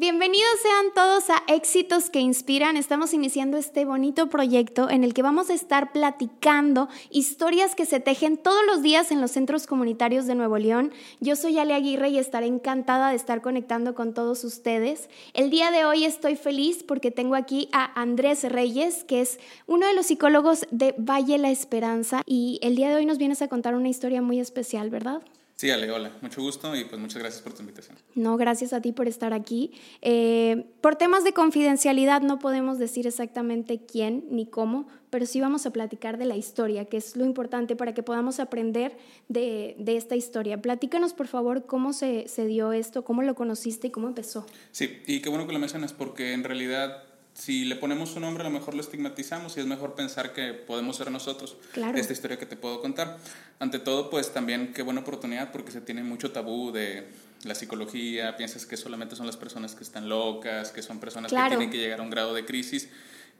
Bienvenidos sean todos a Éxitos que Inspiran. Estamos iniciando este bonito proyecto en el que vamos a estar platicando historias que se tejen todos los días en los centros comunitarios de Nuevo León. Yo soy Ale Aguirre y estaré encantada de estar conectando con todos ustedes. El día de hoy estoy feliz porque tengo aquí a Andrés Reyes, que es uno de los psicólogos de Valle La Esperanza y el día de hoy nos vienes a contar una historia muy especial, ¿verdad? Sí, Ale, hola, mucho gusto y pues muchas gracias por tu invitación. No, gracias a ti por estar aquí. Eh, por temas de confidencialidad no podemos decir exactamente quién ni cómo, pero sí vamos a platicar de la historia, que es lo importante para que podamos aprender de, de esta historia. Platícanos, por favor, cómo se, se dio esto, cómo lo conociste y cómo empezó. Sí, y qué bueno que lo mencionas porque en realidad si le ponemos un nombre, a lo mejor lo estigmatizamos y es mejor pensar que podemos ser nosotros. Claro. Esta historia que te puedo contar. Ante todo, pues también qué buena oportunidad porque se tiene mucho tabú de la psicología, piensas que solamente son las personas que están locas, que son personas que tienen que llegar a un grado de crisis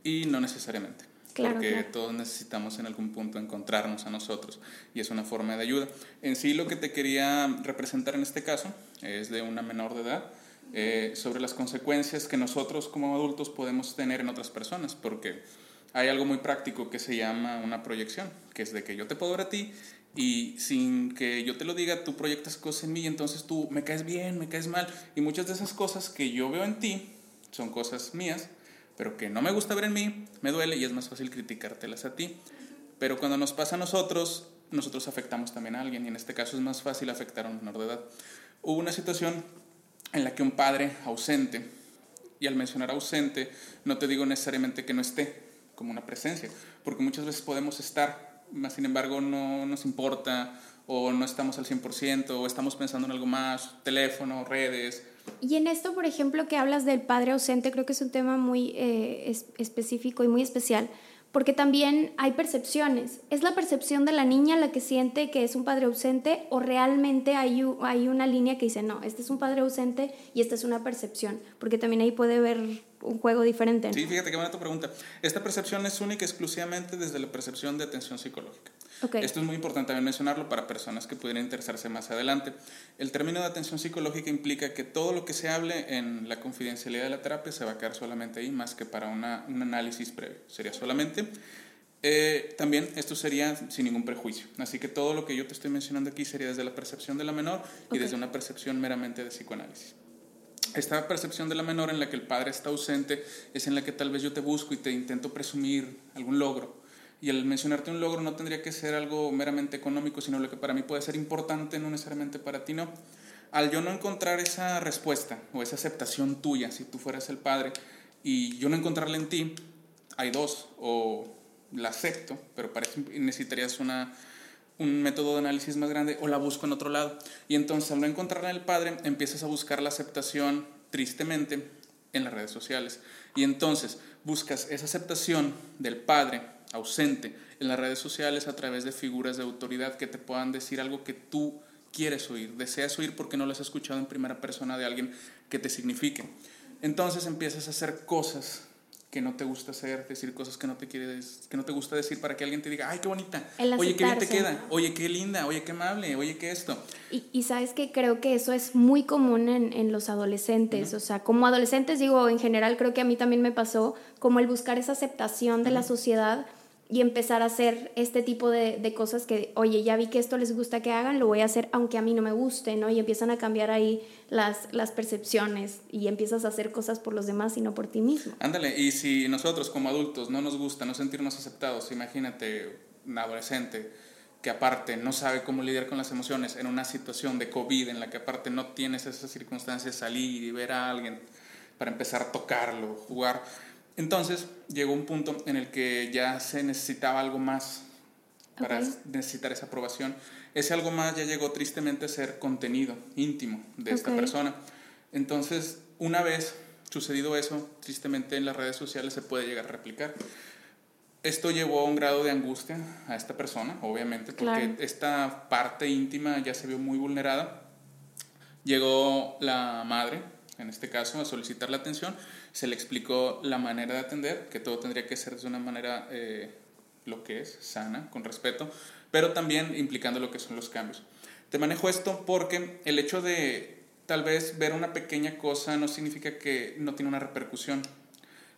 y no necesariamente. Claro, porque todos necesitamos en algún punto encontrarnos a nosotros y es una forma de ayuda. En sí lo que te quería representar en este caso es de una menor de edad eh, sobre las consecuencias que nosotros como adultos podemos tener en otras personas, porque hay algo muy práctico que se llama una proyección, que es de que yo te puedo ver a ti y sin que yo te lo diga, tú proyectas cosas en mí y entonces tú me caes bien, me caes mal. Y muchas de esas cosas que yo veo en ti son cosas mías, pero que no me gusta ver en mí, me duele y es más fácil criticártelas a ti. Pero cuando nos pasa a nosotros, nosotros afectamos también a alguien y en este caso es más fácil afectar a un menor de edad. Hubo una situación en la que un padre ausente, y al mencionar ausente, no te digo necesariamente que no esté como una presencia, porque muchas veces podemos estar, más sin embargo no nos importa, o no estamos al 100%, o estamos pensando en algo más, teléfono, redes. Y en esto, por ejemplo, que hablas del padre ausente, creo que es un tema muy eh, específico y muy especial, porque también hay percepciones. ¿Es la percepción de la niña la que siente que es un padre ausente o realmente hay, hay una línea que dice, no, este es un padre ausente y esta es una percepción? Porque también ahí puede haber un juego diferente. Sí, fíjate qué buena tu pregunta. Esta percepción es única exclusivamente desde la percepción de atención psicológica. Esto es muy importante también mencionarlo para personas que pudieran interesarse más adelante. El término de atención psicológica implica que todo lo que se hable en la confidencialidad de la terapia se va a quedar solamente ahí, más que para una, un análisis previo. Sería solamente. Eh, también esto sería sin ningún prejuicio. Así que todo lo que yo te estoy mencionando aquí sería desde la percepción de la menor y desde una percepción meramente de psicoanálisis. Esta percepción de la menor en la que el padre está ausente es en la que tal vez yo te busco y te intento presumir algún logro y al mencionarte un logro no tendría que ser algo meramente económico, sino lo que para mí puede ser importante, no necesariamente para ti, no. Al yo no encontrar esa respuesta o esa aceptación tuya, si tú fueras el padre, y yo no encontrarla en ti, hay dos, o la acepto, pero para eso necesitarías una, un método de análisis más grande, o la busco en otro lado. Y entonces al no encontrarla en el padre, empiezas a buscar la aceptación, tristemente, en las redes sociales. Y entonces buscas esa aceptación del padre ausente en las redes sociales a través de figuras de autoridad que te puedan decir algo que tú quieres oír, deseas oír porque no lo has escuchado en primera persona de alguien que te signifique. Entonces empiezas a hacer cosas que no te gusta hacer, decir cosas que no te quieres, que no te gusta decir para que alguien te diga, ay, qué bonita, oye, qué bien te queda, oye, qué linda, oye, qué amable, oye, qué esto. Y, y sabes que creo que eso es muy común en, en los adolescentes, o sea, como adolescentes digo, en general creo que a mí también me pasó, como el buscar esa aceptación de la sociedad y empezar a hacer este tipo de, de, cosas que, oye, ya vi que esto les gusta que hagan, lo voy a hacer aunque a mí no me guste, ¿no? Y empiezan a cambiar ahí las, las percepciones y empiezas a hacer cosas por los demás y no por ti mismo. Ándale, y si nosotros como adultos no nos gusta no sentirnos aceptados, imagínate un adolescente que aparte no sabe cómo lidiar con las emociones en una situación de COVID en la que aparte no tienes esas circunstancias, salir y ver a alguien para empezar a tocarlo, jugar entonces llegó un punto en el que ya se necesitaba algo más para necesitar esa aprobación. Ese algo más ya llegó tristemente a ser contenido íntimo de esta persona. Entonces, una vez sucedido eso, tristemente en las redes sociales se puede llegar a replicar. Esto llevó a un grado de angustia a esta persona, obviamente, porque esta parte íntima ya se vio muy vulnerada. Llegó la madre, en este caso, a solicitar la atención se le explicó la manera de atender, que todo tendría que ser de una manera eh, lo que es, sana, con respeto, pero también implicando lo que son los cambios. Te manejo esto porque el hecho de tal vez ver una pequeña cosa no significa que no tiene una repercusión.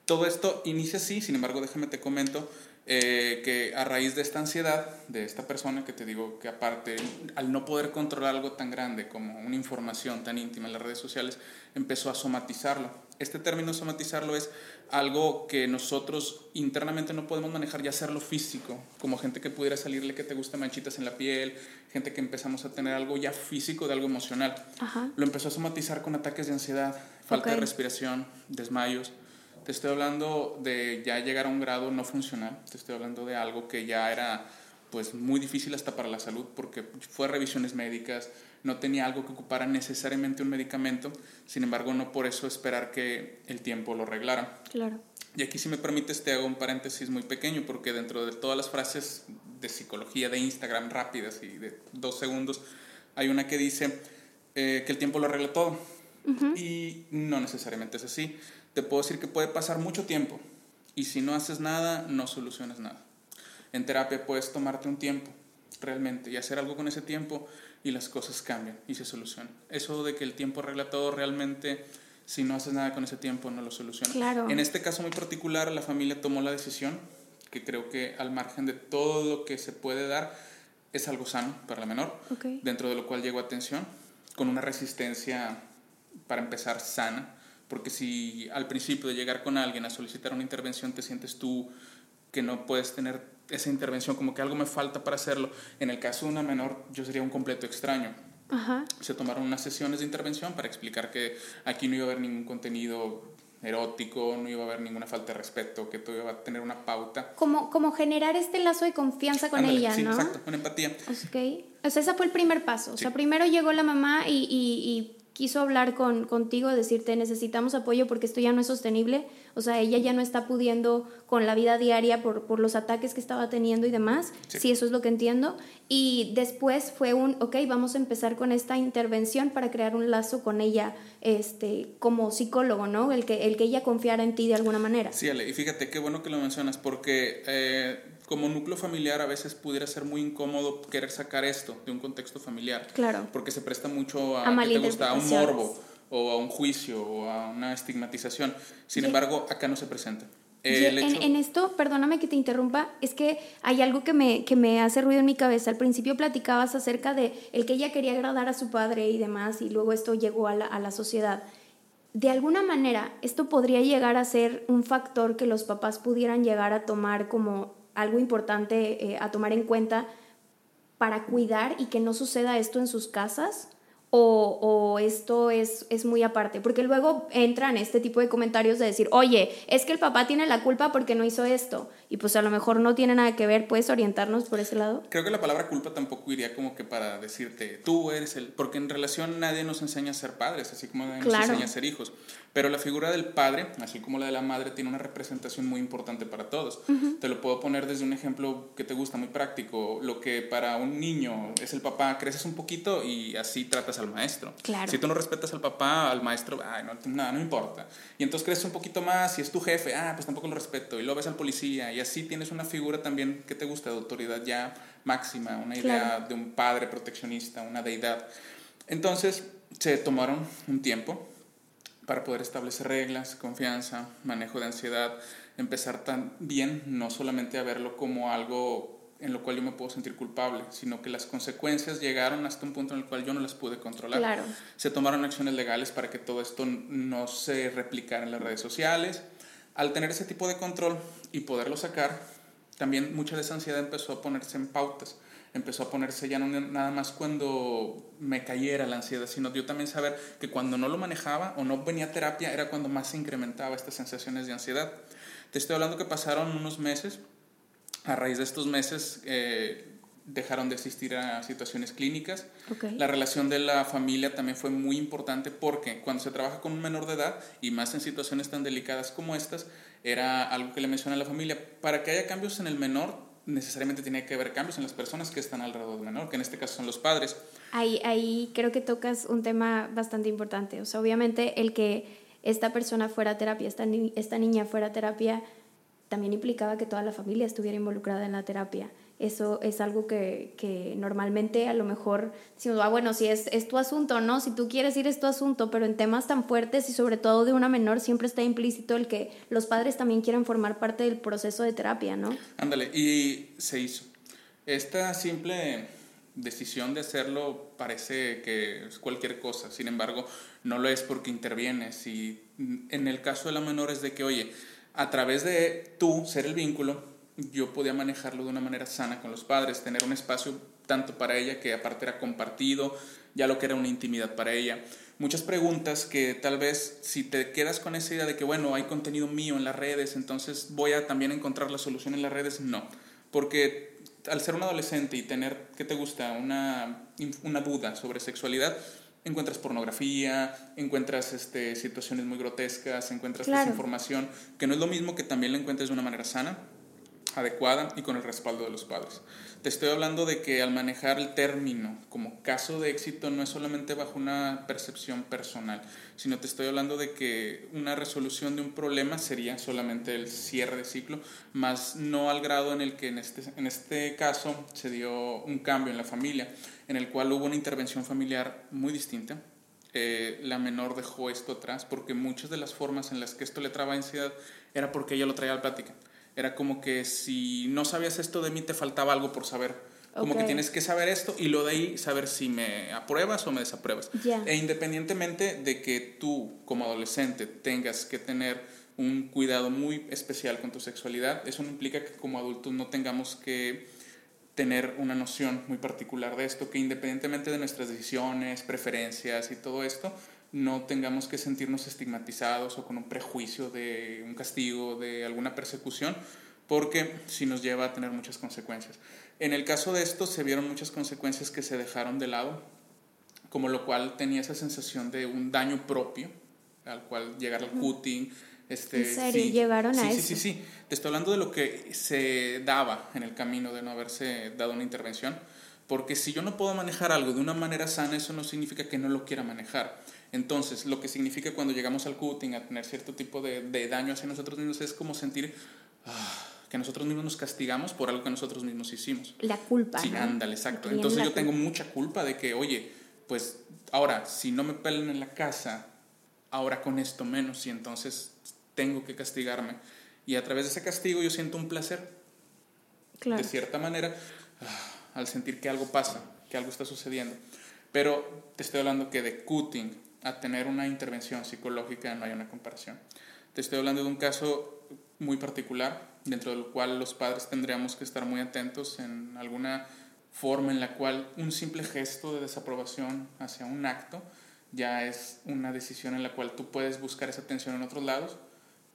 Todo esto inicia así, sin embargo, déjame te comento eh, que a raíz de esta ansiedad de esta persona, que te digo que aparte, al no poder controlar algo tan grande como una información tan íntima en las redes sociales, empezó a somatizarlo. Este término somatizarlo es algo que nosotros internamente no podemos manejar y hacerlo físico, como gente que pudiera salirle que te gusta manchitas en la piel, gente que empezamos a tener algo ya físico de algo emocional. Lo empezó a somatizar con ataques de ansiedad, falta de respiración, desmayos te estoy hablando de ya llegar a un grado no funcional, te estoy hablando de algo que ya era pues muy difícil hasta para la salud porque fue revisiones médicas, no tenía algo que ocupara necesariamente un medicamento, sin embargo no por eso esperar que el tiempo lo arreglara. Claro. Y aquí si me permites te hago un paréntesis muy pequeño porque dentro de todas las frases de psicología de Instagram rápidas y de dos segundos, hay una que dice eh, que el tiempo lo arregla todo. Y no necesariamente es así te puedo decir que puede pasar mucho tiempo y si no haces nada, no solucionas nada. En terapia puedes tomarte un tiempo realmente y hacer algo con ese tiempo y las cosas cambian y se solucionan. Eso de que el tiempo arregla todo realmente, si no haces nada con ese tiempo, no lo soluciona. En este caso muy particular, la familia tomó la decisión, que creo que al margen de todo lo que se puede dar, es algo sano para la menor, dentro de lo cual llegó atención, con una resistencia, para empezar, sana porque si al principio de llegar con alguien a solicitar una intervención te sientes tú que no puedes tener esa intervención, como que algo me falta para hacerlo, en el caso de una menor yo sería un completo extraño. Se tomaron unas sesiones de intervención para explicar que aquí no iba a haber ningún contenido erótico, no iba a haber ninguna falta de respeto, que todo iba a tener una pauta. Como, como generar este lazo de confianza con ella, sí, ¿no? Exacto, con empatía. Okay. O sea, ese fue el primer paso. O sea, primero llegó la mamá y, y quiso hablar con, contigo, decirte necesitamos apoyo porque esto ya no es sostenible, o sea, ella ya no está pudiendo con la vida diaria por, por los ataques que estaba teniendo y demás, sí. eso es lo que entiendo, y después fue un, ok, vamos a empezar con esta intervención para crear un lazo con ella este, como psicólogo, ¿no? El que, el que ella confiara en ti de alguna manera. Sí, Ale, y fíjate qué bueno que lo mencionas porque... Eh, como núcleo familiar a veces pudiera ser muy incómodo querer sacar esto de un contexto familiar. Claro. Porque se presta mucho a, a, te gusta, a un morbo o a un juicio o a una estigmatización. Sin embargo, acá no se presenta. en, esto, perdóname que te interrumpa, es que hay algo que me, que me hace ruido en mi cabeza. Al principio platicabas acerca de el que ella quería agradar a su padre y demás, y luego esto llegó a la, a la sociedad. De alguna manera, esto podría llegar a ser un factor que los papás pudieran llegar a tomar como algo importante eh, a tomar en cuenta para cuidar y que no suceda esto en sus casas? O, o esto es, es, muy aparte? Porque luego entran este tipo de comentarios de decir, oye, es que el papá tiene la culpa porque no hizo esto. Y pues a lo mejor no tiene nada que ver, ¿puedes orientarnos por ese lado? Creo que la palabra culpa tampoco iría como que para decirte, tú eres el... Porque en relación nadie nos enseña a ser padres, así como nadie nos enseña a ser hijos. Pero la figura del padre, así como la de la madre, tiene una representación muy importante para todos. Te lo puedo poner desde un ejemplo que te gusta, muy práctico. Lo que para un niño es el papá, creces un poquito y así tratas al maestro. Claro. Si tú no respetas al papá, al maestro, ay, no, nada, no importa. Y entonces creces un poquito más y es tu jefe, ah, pues tampoco lo respeto. Y lo ves al policía y así tienes una figura también que te gusta de autoridad ya máxima, una idea de un padre proteccionista, una deidad. Entonces se tomaron un tiempo para poder establecer reglas, confianza, manejo de ansiedad, empezar también no solamente a verlo como algo en lo cual yo me puedo sentir culpable, sino que las consecuencias llegaron hasta un punto en el cual yo no las pude controlar. Claro. Se tomaron acciones legales para que todo esto no se replicara en las redes sociales. Al tener ese tipo de control y poderlo sacar, también mucha de esa ansiedad empezó a ponerse en pautas empezó a ponerse ya no nada más cuando me cayera la ansiedad, sino yo también saber que cuando no lo manejaba o no venía a terapia era cuando más se incrementaba estas sensaciones de ansiedad. Te estoy hablando que pasaron unos meses, a raíz de estos meses eh, dejaron de asistir a situaciones clínicas. La relación de la familia también fue muy importante porque cuando se trabaja con un menor de edad y más en situaciones tan delicadas como estas, era algo que le menciona a la familia, para que haya cambios en el menor necesariamente tiene que haber cambios en las personas que están alrededor del menor, que en este caso son los padres. Ahí, ahí creo que tocas un tema bastante importante. O sea, obviamente el que esta persona fuera a terapia, esta, esta niña fuera a terapia, también implicaba que toda la familia estuviera involucrada en la terapia. Eso es algo que, que normalmente a lo mejor decimos, ah, bueno, si es, es tu asunto, ¿no? Si tú quieres ir es tu asunto, pero en temas tan fuertes y sobre todo de una menor siempre está implícito el que los padres también quieran formar parte del proceso de terapia, ¿no? Ándale, y se hizo. Esta simple decisión de hacerlo parece que es cualquier cosa, sin embargo, no lo es porque intervienes. Y en el caso de la menor es de que, oye, a través de tú ser el vínculo, yo podía manejarlo de una manera sana con los padres, tener un espacio tanto para ella que aparte era compartido, ya lo que era una intimidad para ella. Muchas preguntas que tal vez si te quedas con esa idea de que, bueno, hay contenido mío en las redes, entonces voy a también encontrar la solución en las redes, no. Porque al ser un adolescente y tener, ¿qué te gusta? Una, una duda sobre sexualidad, encuentras pornografía, encuentras este, situaciones muy grotescas, encuentras desinformación, que no es lo mismo que también la encuentres de una manera sana adecuada y con el respaldo de los padres. Te estoy hablando de que al manejar el término como caso de éxito no es solamente bajo una percepción personal, sino te estoy hablando de que una resolución de un problema sería solamente el cierre de ciclo, más no al grado en el que en este, en este caso se dio un cambio en la familia, en el cual hubo una intervención familiar muy distinta. Eh, la menor dejó esto atrás porque muchas de las formas en las que esto le traba ansiedad era porque ella lo traía a la plática era como que si no sabías esto de mí te faltaba algo por saber. Como que tienes que saber esto y lo de ahí saber si me apruebas o me desapruebas. E independientemente de que tú como adolescente tengas que tener un cuidado muy especial con tu sexualidad, eso no implica que como adultos no tengamos que tener una noción muy particular de esto, que independientemente de nuestras decisiones, preferencias y todo esto, no tengamos que sentirnos estigmatizados o con un prejuicio de un castigo, de alguna persecución, porque sí nos lleva a tener muchas consecuencias. En el caso de esto se vieron muchas consecuencias que se dejaron de lado, como lo cual tenía esa sensación de un daño propio, al cual llegar al cutting. Este, ¿En serio? ¿Llegaron a sí, eso? Sí, sí, sí. Te estoy hablando de lo que se daba en el camino de no haberse dado una intervención, porque si yo no puedo manejar algo de una manera sana, eso no significa que no lo quiera manejar. Entonces, lo que significa cuando llegamos al cutting, a tener cierto tipo de, de daño hacia nosotros mismos, es como sentir ah, que nosotros mismos nos castigamos por algo que nosotros mismos hicimos. La culpa. Sí, ándale, exacto. Entonces yo tengo mucha culpa de que, oye, pues ahora, si no me pelan en la casa, ahora con esto menos, y entonces tengo que castigarme. Y a través de ese castigo yo siento un placer. Claro. De cierta manera, ah, al sentir que algo pasa, que algo está sucediendo. Pero te estoy hablando que de cutting, a tener una intervención psicológica no hay una comparación. Te estoy hablando de un caso muy particular, dentro del cual los padres tendríamos que estar muy atentos en alguna forma en la cual un simple gesto de desaprobación hacia un acto ya es una decisión en la cual tú puedes buscar esa atención en otros lados.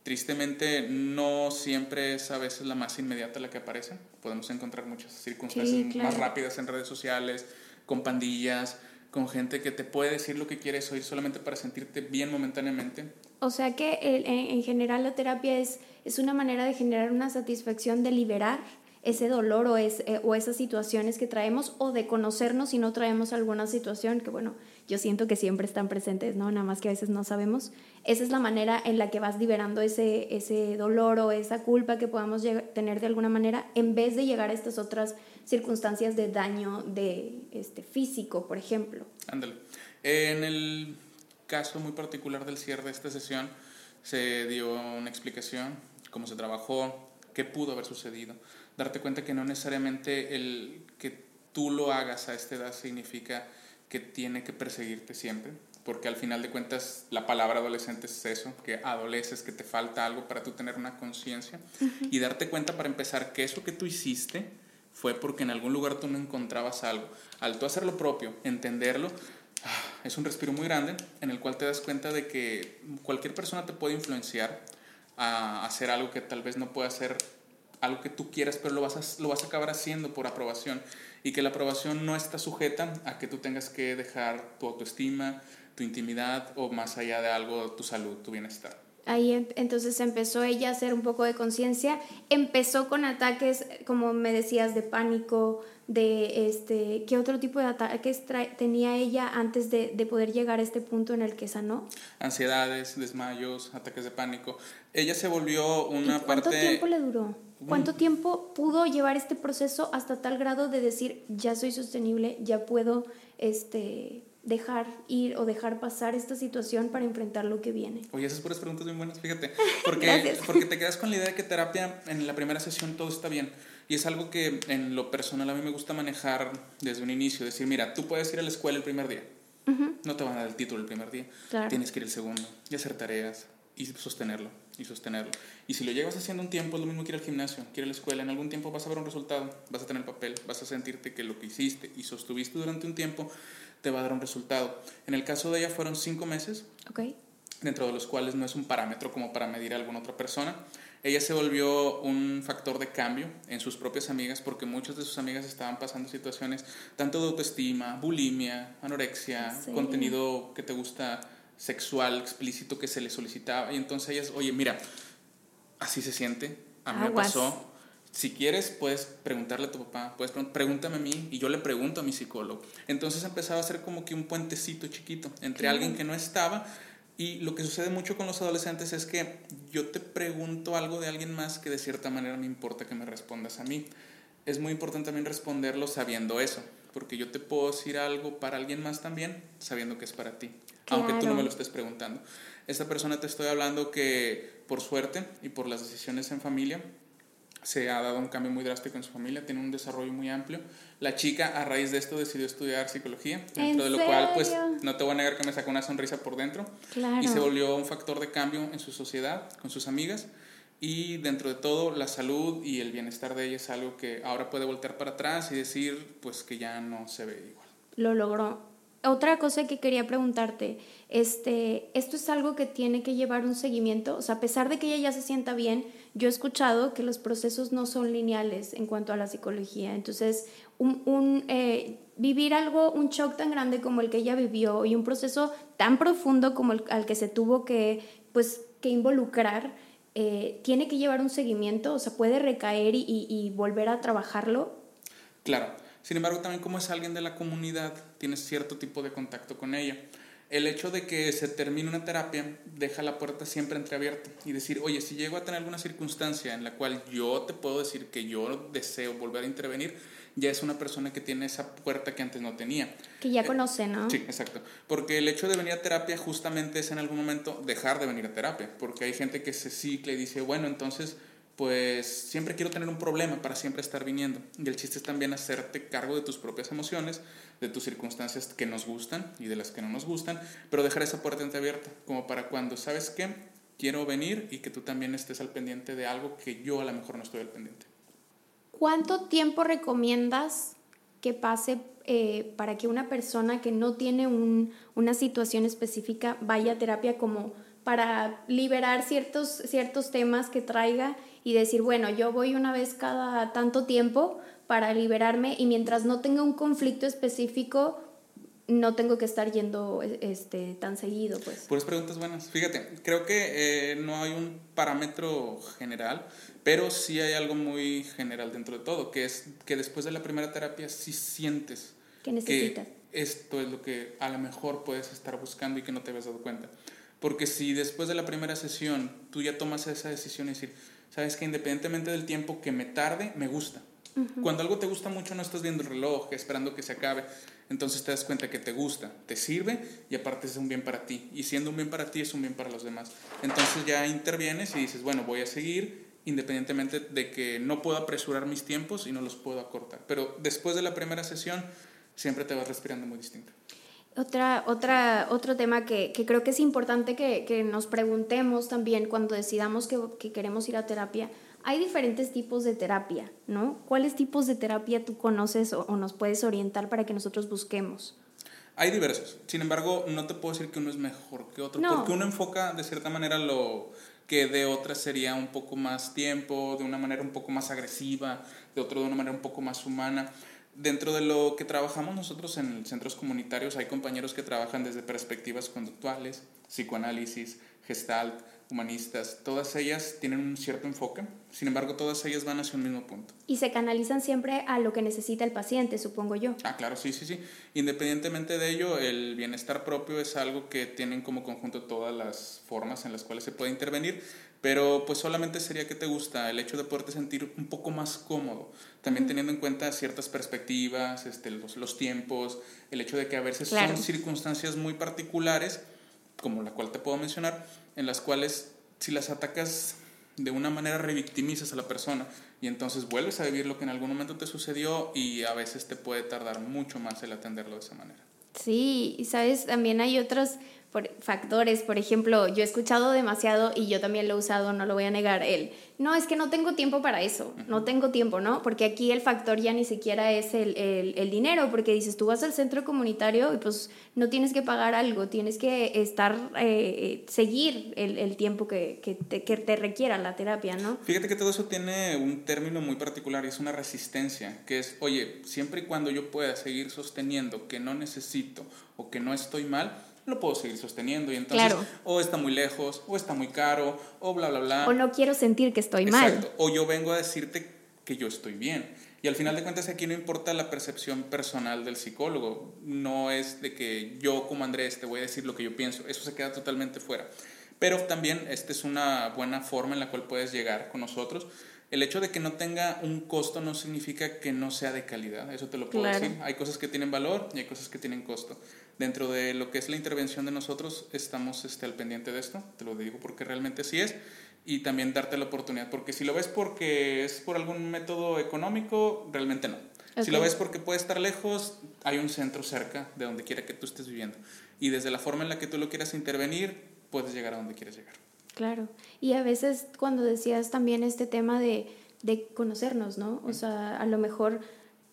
Tristemente no siempre es a veces la más inmediata la que aparece. Podemos encontrar muchas circunstancias más rápidas en redes sociales, con pandillas, con gente que te puede decir lo que quieres oír solamente para sentirte bien momentáneamente. O sea que en, general la terapia es, es una manera de generar una satisfacción de liberar ese dolor o, es, eh, o esas situaciones que traemos o de conocernos si no traemos alguna situación que, bueno, yo siento que siempre están presentes, ¿no? Nada más que a veces no sabemos. Esa es la manera en la que vas liberando ese, ese dolor o esa culpa que podamos tener de alguna manera en vez de llegar a estas otras circunstancias de daño de este, físico, por ejemplo. Ándale. En el caso muy particular del cierre de esta sesión, se dio una explicación, cómo se trabajó, qué pudo haber sucedido darte cuenta que no necesariamente el que tú lo hagas a esta edad significa que tiene que perseguirte siempre, porque al final de cuentas la palabra adolescente es eso, que adoleces, que te falta algo para tú tener una conciencia y darte cuenta para empezar que eso que tú hiciste fue porque en algún lugar tú no encontrabas algo. Al tú hacer lo propio, entenderlo, ah, es un respiro muy grande en el cual te das cuenta de que cualquier persona te puede influenciar a hacer algo que tal vez no pueda hacer algo que tú quieras, pero lo vas, a, lo vas a acabar haciendo por aprobación y que la aprobación no está sujeta a que tú tengas que dejar tu autoestima, tu intimidad o más allá de algo, tu salud, tu bienestar. Ahí entonces empezó ella a hacer un poco de conciencia, empezó con ataques, como me decías, de pánico, de este, ¿qué otro tipo de ataques tenía ella antes de, de, poder llegar a este punto en el que sanó? Ansiedades, desmayos, ataques de pánico. Ella se volvió una ¿Cuánto parte... tiempo le duró? ¿Cuánto tiempo pudo llevar este proceso hasta tal grado de decir, ya soy sostenible, ya puedo este, dejar ir o dejar pasar esta situación para enfrentar lo que viene? Oye, esas puras preguntas muy buenas, fíjate. Porque, porque te quedas con la idea de que terapia en la primera sesión todo está bien. Y es algo que en lo personal a mí me gusta manejar desde un inicio. Decir, mira, tú puedes ir a la escuela el primer día. No te van a dar el título el primer día. Tienes que ir el segundo y hacer tareas y sostenerlo y sostenerlo. Y si lo llevas haciendo un tiempo, es lo mismo que ir al gimnasio, que ir a la escuela. En algún tiempo vas a ver un resultado, vas a tener papel, vas a sentirte que lo que hiciste y sostuviste durante un tiempo te va a dar un resultado. En el caso de ella fueron cinco meses, okay. dentro de los cuales no es un parámetro como para medir a alguna otra persona. Ella se volvió un factor de cambio en sus propias amigas porque muchas de sus amigas estaban pasando situaciones tanto de autoestima, bulimia, anorexia, contenido que te gusta sexual explícito que se le solicitaba y entonces ellas, oye, mira, así se siente, a mí me pasó, si quieres, puedes preguntarle a tu papá, puedes pregúntame a mí y yo le pregunto a mi psicólogo. Entonces empezaba a ser como que un puentecito chiquito entre alguien que no estaba y lo que sucede mucho con los adolescentes es que yo te pregunto algo de alguien más que de cierta manera me importa que me respondas a mí. Es muy importante también responderlo sabiendo eso, porque yo te puedo decir algo para alguien más también sabiendo que es para ti, aunque tú no me lo estés preguntando. Esta persona te estoy hablando que por suerte y por las decisiones en familia, se ha dado un cambio muy drástico en su familia, tiene un desarrollo muy amplio. La chica a raíz de esto decidió estudiar psicología, dentro de lo cual pues no te voy a negar que me sacó una sonrisa por dentro y se volvió un factor de cambio en su sociedad, con sus amigas y dentro de todo la salud y el bienestar de ella es algo que ahora puede voltear para atrás y decir pues que ya no se ve igual. Lo logró. Otra cosa que quería preguntarte, este, esto es algo que tiene que llevar un seguimiento, o sea, a pesar de que ella ya se sienta bien, yo he escuchado que los procesos no son lineales en cuanto a la psicología. Entonces, un, eh, vivir algo, un shock tan grande como el que ella vivió y un proceso tan profundo como el al que se tuvo que, pues, que involucrar, eh, tiene que llevar un seguimiento, o sea, puede recaer y, y volver a trabajarlo. Claro. Sin embargo, también como es alguien de la comunidad, tienes cierto tipo de contacto con ella el hecho de que se termine una terapia deja la puerta siempre entreabierta y decir, oye, si llego a tener alguna circunstancia en la cual yo te puedo decir que yo deseo volver a intervenir, ya es una persona que tiene esa puerta que antes no tenía. Que ya conoce, ¿no? Sí, exacto. Porque el hecho de venir a terapia justamente es en algún momento dejar de venir a terapia, porque hay gente que se cicla y dice, bueno, entonces pues siempre quiero tener un problema para siempre estar viniendo. Y el chiste es también hacerte cargo de tus propias emociones, de tus circunstancias que nos gustan y de las que no nos gustan, pero dejar esa puerta entreabierta, como para cuando sabes que quiero venir y que tú también estés al pendiente de algo que yo a lo mejor no estoy al pendiente. ¿Cuánto tiempo recomiendas que pase eh, para que una persona que no tiene un, una situación específica vaya a terapia como para liberar ciertos, ciertos temas que traiga y decir, bueno, yo voy una vez cada tanto tiempo para liberarme y mientras no tenga un conflicto específico, no tengo que estar yendo este, tan seguido, pues. Puras preguntas buenas. Fíjate, creo que eh, no hay un parámetro general, pero sí hay algo muy general dentro de todo, que es que después de la primera terapia sí sientes que necesitas. esto es lo que a lo mejor puedes estar buscando y que no te habías dado cuenta. Porque si después de la primera sesión tú ya tomas esa decisión y decir, sabes que independientemente del tiempo que me tarde, me gusta. Cuando algo te gusta mucho no estás viendo el reloj, esperando que se acabe. Entonces te das cuenta que te gusta, te sirve y aparte es un bien para ti. Y siendo un bien para ti es un bien para los demás. Entonces ya intervienes y dices, bueno, voy a seguir independientemente de que no puedo apresurar mis tiempos y no los puedo acortar. Pero después de la primera sesión siempre te vas respirando muy distinto. Otra, otra, otro tema que, que creo que es importante que, que, nos preguntemos también cuando decidamos que, que, queremos ir a terapia. Hay diferentes tipos de terapia, ¿no? ¿Cuáles tipos de terapia tú conoces o, nos puedes orientar para que nosotros busquemos? Hay diversos. Sin embargo, no te puedo decir que uno es mejor que otro, porque uno enfoca de cierta manera lo que de otra sería un poco más tiempo, de una manera un poco más agresiva, de otro de una manera un poco más humana. Dentro de lo que trabajamos nosotros en centros comunitarios hay compañeros que trabajan desde perspectivas conductuales, psicoanálisis, gestalt, humanistas, todas ellas tienen un cierto enfoque, sin embargo todas ellas van hacia un mismo punto. Y se canalizan siempre a lo que necesita el paciente, supongo yo. Ah, claro, sí, sí, sí. Independientemente de ello, el bienestar propio es algo que tienen como conjunto todas las formas en las cuales se puede intervenir, pero pues solamente sería que te gusta el hecho de poderte sentir un poco más cómodo, también teniendo en cuenta ciertas perspectivas, este, los, los tiempos, el hecho de que a veces son circunstancias muy particulares, como la cual te puedo mencionar, en las cuales si las atacas de una manera revictimizas a la persona y entonces vuelves a vivir lo que en algún momento te sucedió y a veces te puede tardar mucho más el atenderlo de esa manera. Sí, y sabes, también hay otros por factores, por ejemplo, yo he escuchado demasiado y yo también lo he usado, no lo voy a negar, el, no, es que no tengo tiempo para eso, no tengo tiempo, ¿no? Porque aquí el factor ya ni siquiera es el, el, dinero, porque dices, tú vas al centro comunitario y pues no tienes que pagar algo, tienes que estar, eh, seguir el, el, tiempo que, que, te, que te requiera la terapia, ¿no? Fíjate que todo eso tiene un término muy particular y es una resistencia, que es, oye, siempre y cuando yo pueda seguir sosteniendo que no necesito o que no estoy mal, lo puedo seguir sosteniendo. Y entonces, o está muy lejos, o está muy caro, o bla, bla, bla. O no quiero sentir que estoy mal. O yo vengo a decirte que yo estoy bien. Y al final de cuentas aquí no importa la percepción personal del psicólogo. No es de que yo como Andrés te voy a decir lo que yo pienso. Eso se queda totalmente fuera. Pero también esta es una buena forma en la cual puedes llegar con nosotros. El hecho de que no tenga un costo no significa que no sea de calidad, eso te lo puedo decir. Hay cosas que tienen valor y hay cosas que tienen costo dentro de lo que es la intervención de nosotros estamos este, al pendiente de esto, te lo digo porque realmente sí es, y también darte la oportunidad, porque si lo ves porque es por algún método económico, realmente no. Si lo ves porque puede estar lejos, hay un centro cerca de donde quiera que tú estés viviendo. Y desde la forma en la que tú lo quieras intervenir, puedes llegar a donde quieres llegar. Claro. Y a veces cuando decías también este tema de, de conocernos, ¿no? O sea, a lo mejor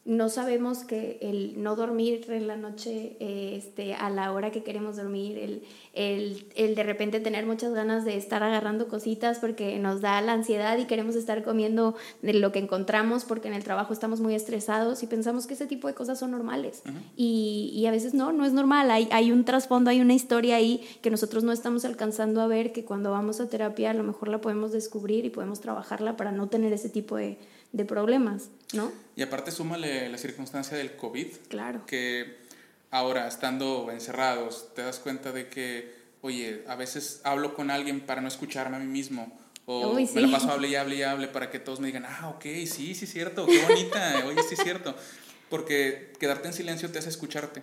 no sabemos que el no dormir en la noche este, a la hora que queremos dormir, el, el, el, de repente tener muchas ganas de estar agarrando cositas porque nos da la ansiedad y queremos estar comiendo de lo que encontramos porque en el trabajo estamos muy estresados y pensamos que ese tipo de cosas son normales. y, y, a veces no, no es normal. Hay, hay un trasfondo, hay una historia ahí que nosotros no estamos alcanzando a ver, que cuando vamos a terapia a lo mejor la podemos descubrir y podemos trabajarla para no tener ese tipo de de problemas, ¿no? Y aparte súmale la circunstancia del COVID. Claro. Que ahora, estando encerrados, te das cuenta de que, oye, a veces hablo con alguien para no escucharme a mí mismo. O me lo paso hable y hable y hable para que todos me digan, ah, ok, sí, sí cierto, qué bonita, oye, sí cierto. Porque quedarte en silencio te hace escucharte.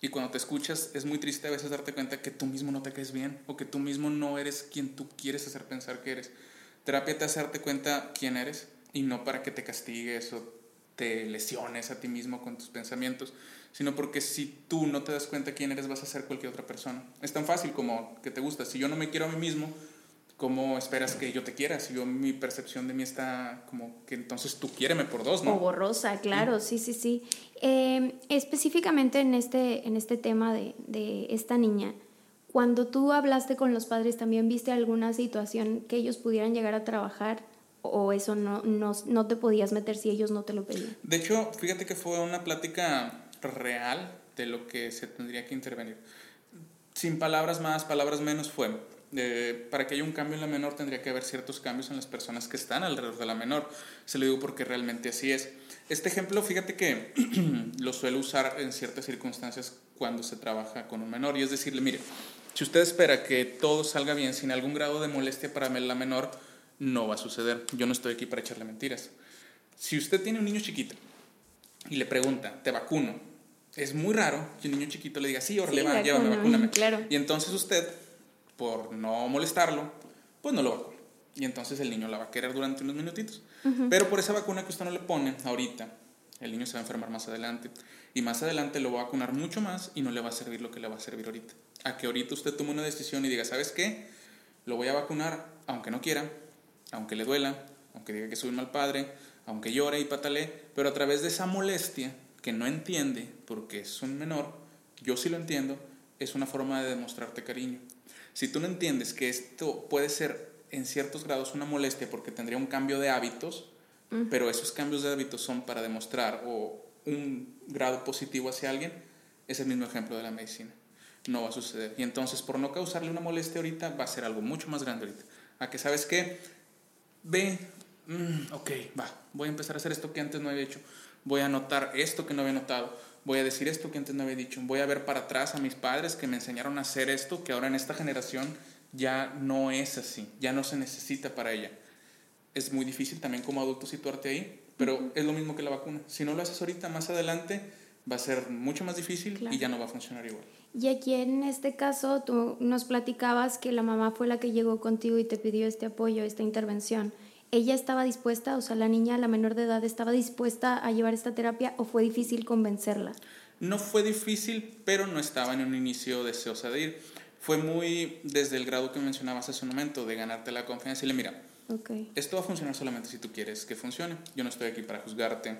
Y cuando te escuchas es muy triste a veces darte cuenta que tú mismo no te caes bien o que tú mismo no eres quien tú quieres hacer pensar que eres. Terapia te hace darte cuenta quién eres, y no para que te castigues o te lesiones a ti mismo con tus pensamientos, sino porque si tú no te das cuenta quién eres, vas a ser cualquier otra persona. Es tan fácil como que te gusta. Si yo no me quiero a mí mismo, ¿cómo esperas que yo te quiera? Si yo mi percepción de mí está como que entonces tú quiéreme por dos, ¿no? O borrosa, claro, sí, sí, sí. Em, específicamente en este, en este tema de, de esta niña, cuando tú hablaste con los padres, ¿también viste alguna situación que ellos pudieran llegar a trabajar? O eso no, no, no, te podías meter si ellos no te lo pedían. De hecho, fíjate que fue una plática real de lo que se tendría que intervenir. Sin palabras más, palabras menos fue, para que haya un cambio en la menor tendría que haber ciertos cambios en las personas que están alrededor de la menor. Se lo digo porque realmente así es. Este ejemplo, fíjate que lo suelo usar en ciertas circunstancias cuando se trabaja con un menor y es decirle, mire, si usted espera que todo salga bien sin algún grado de molestia para la menor, no va a suceder. Yo no estoy aquí para echarle mentiras. Si usted tiene un niño chiquito y le pregunta, ¿te vacuno? Es muy raro que un niño chiquito le diga, sí, ahora le va, llévame, vacúname. Claro. Y entonces usted, por no molestarlo, pues no lo vacuna. Y entonces el niño la va a querer durante unos minutitos. Pero por esa vacuna que usted no le pone ahorita, el niño se va a enfermar más adelante. Y más adelante lo va a vacunar mucho más y no le va a servir lo que le va a servir ahorita. A que ahorita usted tome una decisión y diga, ¿sabes qué? Lo voy a vacunar, aunque no quiera, aunque le duela, aunque diga que soy un mal padre, aunque llore y patale, pero a través de esa molestia que no entiende porque es un menor, yo sí lo entiendo, es una forma de demostrarte cariño. Si tú no entiendes que esto puede ser en ciertos grados una molestia porque tendría un cambio de hábitos, pero esos cambios de hábitos son para demostrar o un grado positivo hacia alguien, es el mismo ejemplo de la medicina. no va a suceder. Y entonces, por no causarle una molestia ahorita, va a ser algo mucho más grande ahorita. A que, ¿sabes qué? Ve, mm, ok, va, voy a empezar a hacer esto que antes no había hecho. Voy a anotar esto que no había notado. Voy a decir esto que antes no había dicho. Voy a ver para atrás a mis padres que me enseñaron a hacer esto, que ahora en esta generación ya no es así, ya no se necesita para ella. Es muy difícil también como adulto situarte ahí, pero es lo mismo que la vacuna. Si no lo haces ahorita, más adelante va a ser mucho más difícil y ya no va a funcionar igual. Y aquí en este caso tú nos platicabas que la mamá fue la que llegó contigo y te pidió este apoyo, esta intervención. ¿Ella estaba dispuesta, o sea, la niña, la menor de edad, estaba dispuesta a llevar esta terapia o fue difícil convencerla? No fue difícil, pero no estaba en un inicio deseosa de ir. Fue muy desde el grado que mencionabas hace un momento, de ganarte la confianza y le mira, okay. esto va a funcionar solamente si tú quieres que funcione. Yo no estoy aquí para juzgarte.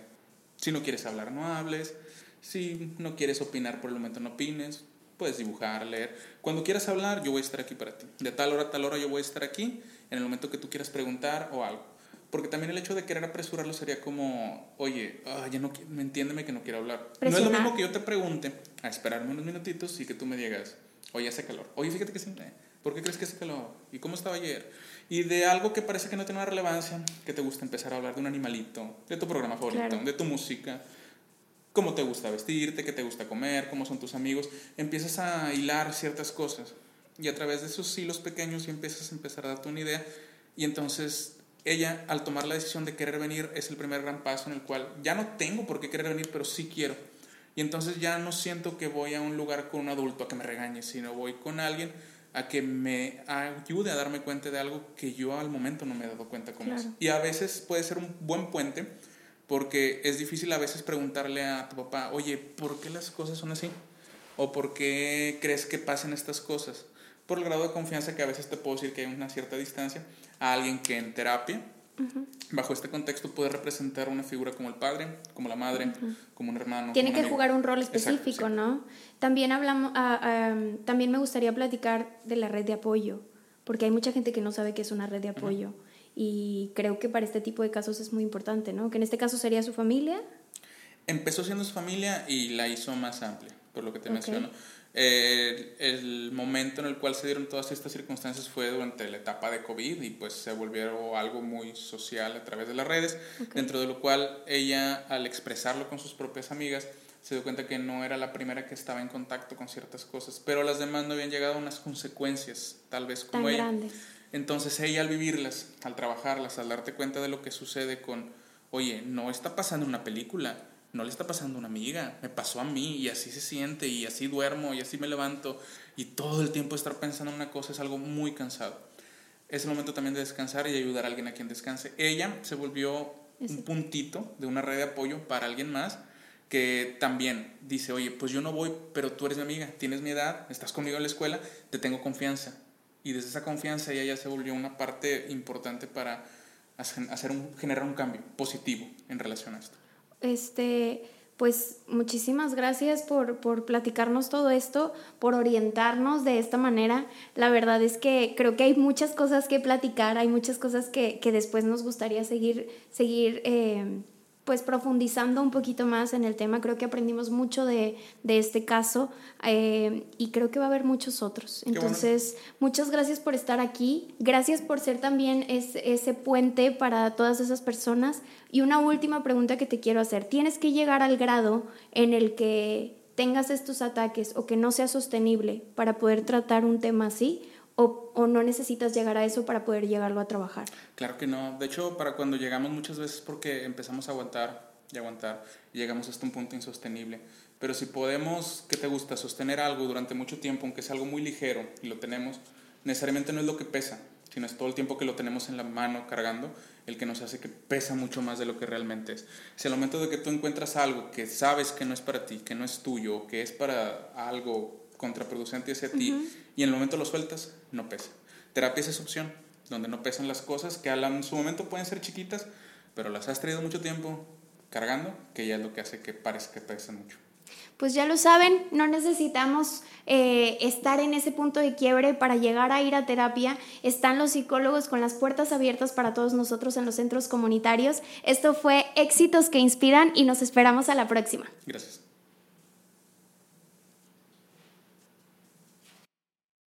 Si no quieres hablar, no hables. Si no quieres opinar por el momento, no opines. Puedes dibujar, leer. Cuando quieras hablar, yo voy a estar aquí para ti. De tal hora a tal hora yo voy a estar aquí en el momento que tú quieras preguntar o algo. Porque también el hecho de querer apresurarlo sería como, oye, ah, ya no, me entiéndeme que no quiero hablar. No es lo mismo que yo te pregunte a esperarme unos minutitos y que tú me digas, oye, hace calor. Oye, fíjate que sí, eh, ¿por qué crees que hace calor? ¿Y cómo estaba ayer? Y de algo que parece que no tiene una relevancia, que te gusta empezar a hablar de un animalito, de tu programa favorito, de tu música, cómo te gusta vestirte, qué te gusta comer, cómo son tus amigos, empiezas a hilar ciertas cosas y a través de esos hilos pequeños y empiezas a empezar a darte una idea y entonces ella al tomar la decisión de querer venir es el primer gran paso en el cual ya no tengo por qué querer venir, pero sí quiero. Y entonces ya no siento que voy a un lugar con un adulto a que me regañe, sino voy con alguien a que me ayude a darme cuenta de algo que yo al momento no me he dado cuenta con eso. Y a veces puede ser un buen puente porque es difícil a veces preguntarle a tu papá, oye, ¿por qué las cosas son así? ¿O por qué crees que pasan estas cosas? Por el grado de confianza que a veces te puedo decir que hay una cierta distancia a alguien que en terapia, bajo este contexto, puede representar una figura como el padre, como la madre, como un hermano. Tiene que jugar un rol específico, ¿no? También, hablamos, ah, ah, también me gustaría platicar de la red de apoyo, porque hay mucha gente que no sabe qué es una red de apoyo. Y creo que para este tipo de casos es muy importante, ¿no? Que en este caso sería su familia. Empezó siendo su familia y la hizo más amplia, por lo que te menciono. Eh, el momento en el cual se dieron todas estas circunstancias fue durante la etapa de COVID y pues se volvió algo muy social a través de las redes, dentro de lo cual ella al expresarlo con sus propias amigas se dio cuenta que no era la primera que estaba en contacto con ciertas cosas, pero las demás no habían llegado a unas consecuencias tal vez como Tan ella. Grandes. Entonces ella al vivirlas, al trabajarlas, al darte cuenta de lo que sucede con, oye, no está pasando una película, no le está pasando a una amiga, me pasó a mí y así se siente y así duermo y así me levanto y todo el tiempo estar pensando en una cosa es algo muy cansado. Es el momento también de descansar y ayudar a alguien a quien descanse. Ella se volvió un puntito de una red de apoyo para alguien más que también dice, oye, pues yo no voy, pero tú eres mi amiga, tienes mi edad, estás conmigo en la escuela, te tengo confianza y desde esa confianza ella ya se volvió una parte importante para hacer generar un cambio positivo en relación a esto. Este, pues muchísimas gracias por, por, platicarnos todo esto, por orientarnos de esta manera. La verdad es que creo que hay muchas cosas que platicar, hay muchas cosas que, que después nos gustaría seguir, seguir eh, pues profundizando un poquito más en el tema, creo que aprendimos mucho de, este caso eh, y creo que va a haber muchos otros. Entonces, muchas gracias por estar aquí, gracias por ser también ese puente para todas esas personas. Y una última pregunta que te quiero hacer, ¿tienes que llegar al grado en el que tengas estos ataques o que no sea sostenible para poder tratar un tema así? O, no necesitas llegar a eso para poder llegarlo a trabajar? Claro que no. De hecho, para cuando llegamos muchas veces porque empezamos a aguantar y aguantar y llegamos hasta un punto insostenible. Pero si podemos, ¿qué te gusta? Sostener algo durante mucho tiempo, aunque sea algo muy ligero y lo tenemos, necesariamente no es lo que pesa, sino es todo el tiempo que lo tenemos en la mano cargando el que nos hace que pesa mucho más de lo que realmente es. Si al momento de que tú encuentras algo que sabes que no es para ti, que no es tuyo, que es para algo contraproducente hacia ti y en el momento lo sueltas, no pesa. Terapia es esa opción, donde no pesan las cosas que en su momento pueden ser chiquitas, pero las has traído mucho tiempo cargando, que ya es lo que hace que parezca que pesan mucho. Pues ya lo saben, no necesitamos eh, estar en ese punto de quiebre para llegar a ir a terapia. Están los psicólogos con las puertas abiertas para todos nosotros en los centros comunitarios. Esto fue Éxitos que Inspiran y nos esperamos a la próxima. Gracias.